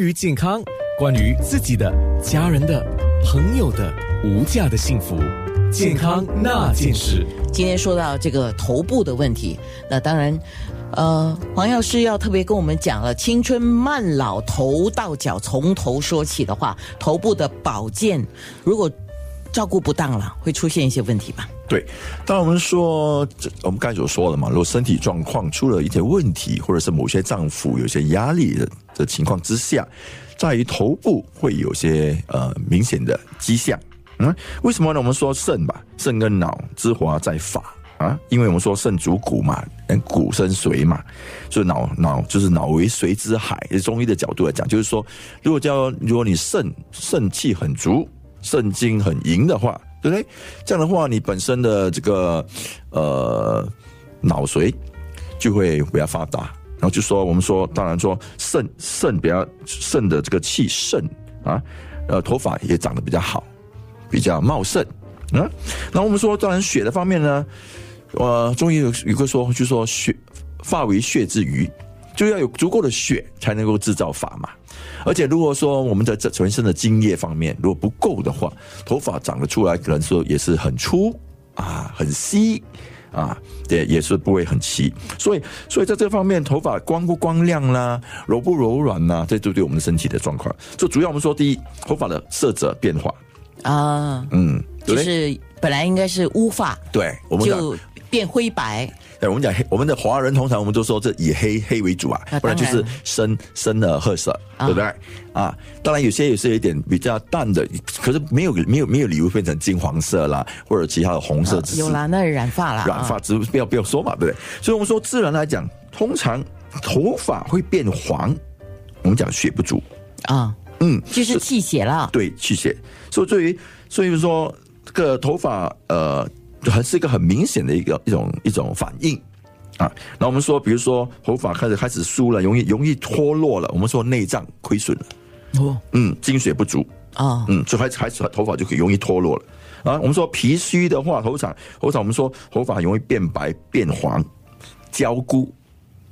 于健康，关于自己的、家人的、朋友的无价的幸福，健康那件事。今天说到这个头部的问题，那当然，呃，黄药师要特别跟我们讲了，青春慢老，头到脚从头说起的话，头部的保健，如果照顾不当了，会出现一些问题吧？对，当我们说，我们刚才所说了嘛，如果身体状况出了一些问题，或者是某些脏腑有些压力的的情况之下，在于头部会有些呃明显的迹象。嗯，为什么呢？我们说肾吧，肾跟脑之华在发啊，因为我们说肾主骨嘛，骨生髓嘛，所以脑脑就是脑为髓之海。中医的角度来讲，就是说，如果叫如果你肾肾气很足，肾精很盈的话，对不对？这样的话，你本身的这个呃脑髓就会比较发达。然后就说我们说，当然说肾肾比较肾的这个气盛啊，呃，头发也长得比较好。比较茂盛，嗯，那我们说，当然血的方面呢，呃，中医有有个说，就说血发为血之余，就要有足够的血才能够制造发嘛。而且如果说我们在这全身的精液方面如果不够的话，头发长得出来可能说也是很粗啊，很稀啊，对，也是不会很齐。所以，所以在这方面，头发光不光亮啦，柔不柔软啦，这就对我们的身体的状况。就主要我们说，第一，头发的色泽变化。啊，嗯，就是本来应该是乌发，对，我们就变灰白。对，我们讲黑，我们的华人通常我们都说这以黑黑为主啊，不然就是深深的褐色，对不对？啊，当然有些也是有一点比较淡的，可是没有没有没有理由变成金黄色啦，或者其他的红色。有啦，那染发啦，染发只不要不要说嘛，对不对？所以我们说自然来讲，通常头发会变黄，我们讲血不足啊。嗯，就是气血了。对，气血。所以，对于所以说，这个头发呃，还是一个很明显的一个一种一种反应啊。那我们说，比如说头发开始开始疏了，容易容易脱落了，我们说内脏亏损了。哦，嗯，精血不足啊，嗯，就开始开始头发就可以容易脱落了啊。我们说脾虚的话，头发头发我们说头发很容易变白变黄焦枯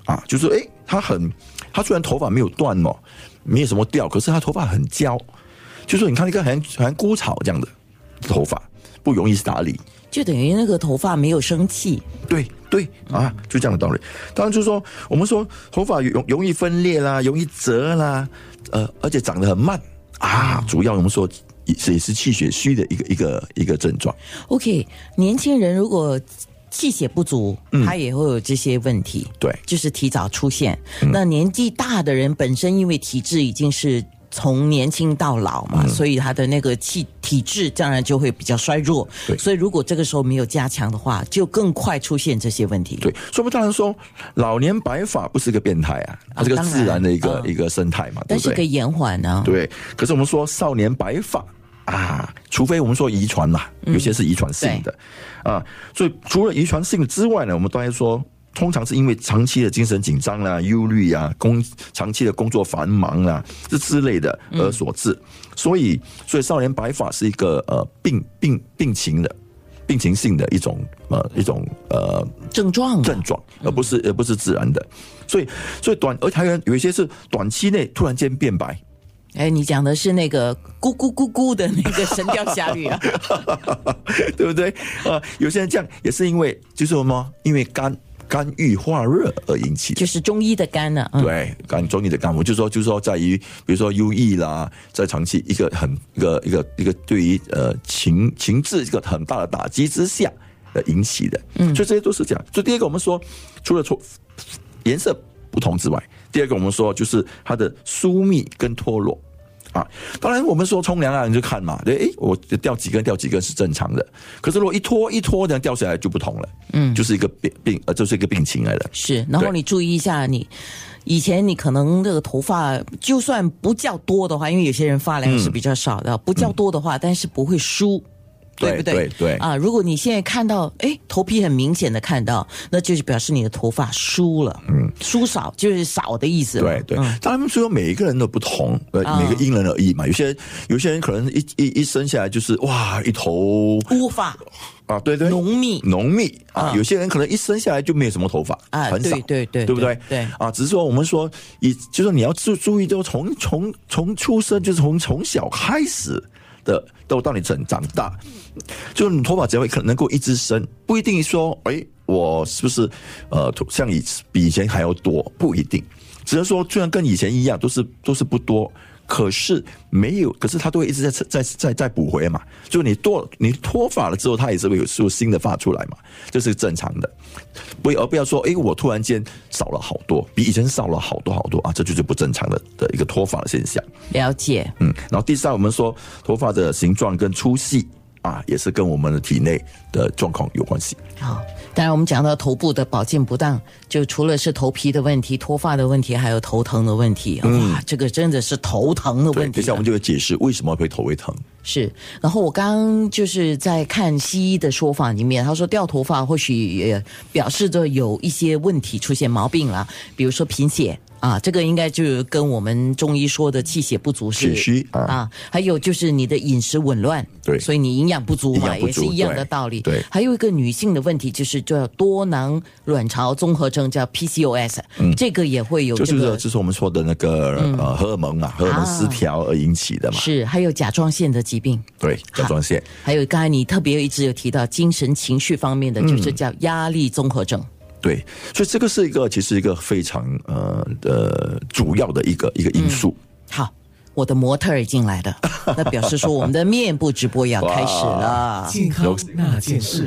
啊，就是哎，他很他虽然头发没有断哦。没有什么掉，可是他头发很焦，就说你看一个好像好像枯草这样的头发，不容易打理，就等于那个头发没有生气。对对啊，就这样的道理。当然就是说，我们说头发容容易分裂啦，容易折啦，呃，而且长得很慢啊，主要我们说也是也是气血虚的一个一个一个症状。OK，年轻人如果。气血不足，他也会有这些问题。对，就是提早出现。那年纪大的人本身因为体质已经是从年轻到老嘛，所以他的那个气体质当然就会比较衰弱。对，所以如果这个时候没有加强的话，就更快出现这些问题。对，所以不当然说老年白发不是个变态啊，它是个自然的一个一个生态嘛，但是可以延缓呢。对，可是我们说少年白发。啊，除非我们说遗传嘛，有些是遗传性的，啊，所以除了遗传性之外呢，我们当然说，通常是因为长期的精神紧张啦、忧虑啊、工长期的工作繁忙啊这之类的而所致。所以，所以少年白发是一个呃病病病情的病情性的一种呃一种呃症状症状，而不是而不是自然的。所以，所以短而还有有一些是短期内突然间变白。哎，你讲的是那个咕咕咕咕的那个《神雕侠侣》啊，对不对？啊，有些人这样也是因为就是什么？因为肝肝郁化热而引起，就是中医的肝呢。对，肝中医的肝，我就说，就说在于，比如说忧郁啦，在长期一个很一个一个一个对于呃情情志一个很大的打击之下而引起的。嗯，所以这些都是这样。所以第二个，我们说除了从颜色不同之外。第二个，我们说就是它的疏密跟脱落啊。当然，我们说冲凉啊，你就看嘛，对，哎，我掉几根掉几根是正常的。可是如果一拖一拖，这样掉下来就不同了，嗯，就是一个病病呃，就是一个病情来的。是，然后你注意一下，你以前你可能这个头发就算不叫多的话，因为有些人发量是比较少的，不叫多的话，但是不会疏。对不对？对对啊，如果你现在看到，哎，头皮很明显的看到，那就是表示你的头发疏了，嗯，疏少就是少的意思。对对嗯，当然说每一个人都不同，呃，啊每个因人而异嘛。有些有些人可能一一一生下来就是哇一头乌发啊，对对，浓密浓密啊啊。有些人可能一生下来就没有什么头发，啊很少，对对对对不对？对对啊，只是说我们说，以就是你要注注意，就从从从出生就是从从小开始的，都到你成长大，就是你头发只要可能够一直生，不一定说，哎，我是不是呃像以比以前还要多，不一定，只能说虽然跟以前一样，都是都是不多。可是没有，可是它都会一直在在在在补回嘛。就你脱你脱发了之后，它也是会有有新的发出来嘛，这是正常的。不而不要说，哎，我突然间少了好多，比以前少了好多好多啊，这就是不正常的的一个脱发的现象。了解，嗯，然后第三，我们说头发的形状跟粗细啊，也是跟我们的体内的状况有关系。好。当然，我们讲到头部的保健不当，就除了是头皮的问题、脱发的问题，还有头疼的问题。哇，这个真的是头疼的，问题了。等一下我们就会解释为什么会头会疼。是，然后我刚刚就是在看西医的说法里面，他说掉头发或许也表示着有一些问题出现毛病了，比如说贫血啊，这个应该就跟我们中医说的气血不足是血虚啊啊，还有就是你的饮食紊乱，对所以你营养不足嘛，也是一样的道理。对还有一个女性的问题就是叫多囊卵巢综合征，叫 PCOS，、这个也会有嗯就是这个。就是我们说的那个、呃荷尔蒙嘛，荷尔蒙失调而引起的嘛。是，还有甲状腺的疾病，对，甲状腺。还有刚才你特别一直有提到精神情绪方面的，就是叫压力综合症。对，所以这个是一个其实一个非常呃呃主要的一个一个因素。好，我的模特儿进来了，那表示说我们的面部直播也要开始了。健康那件事。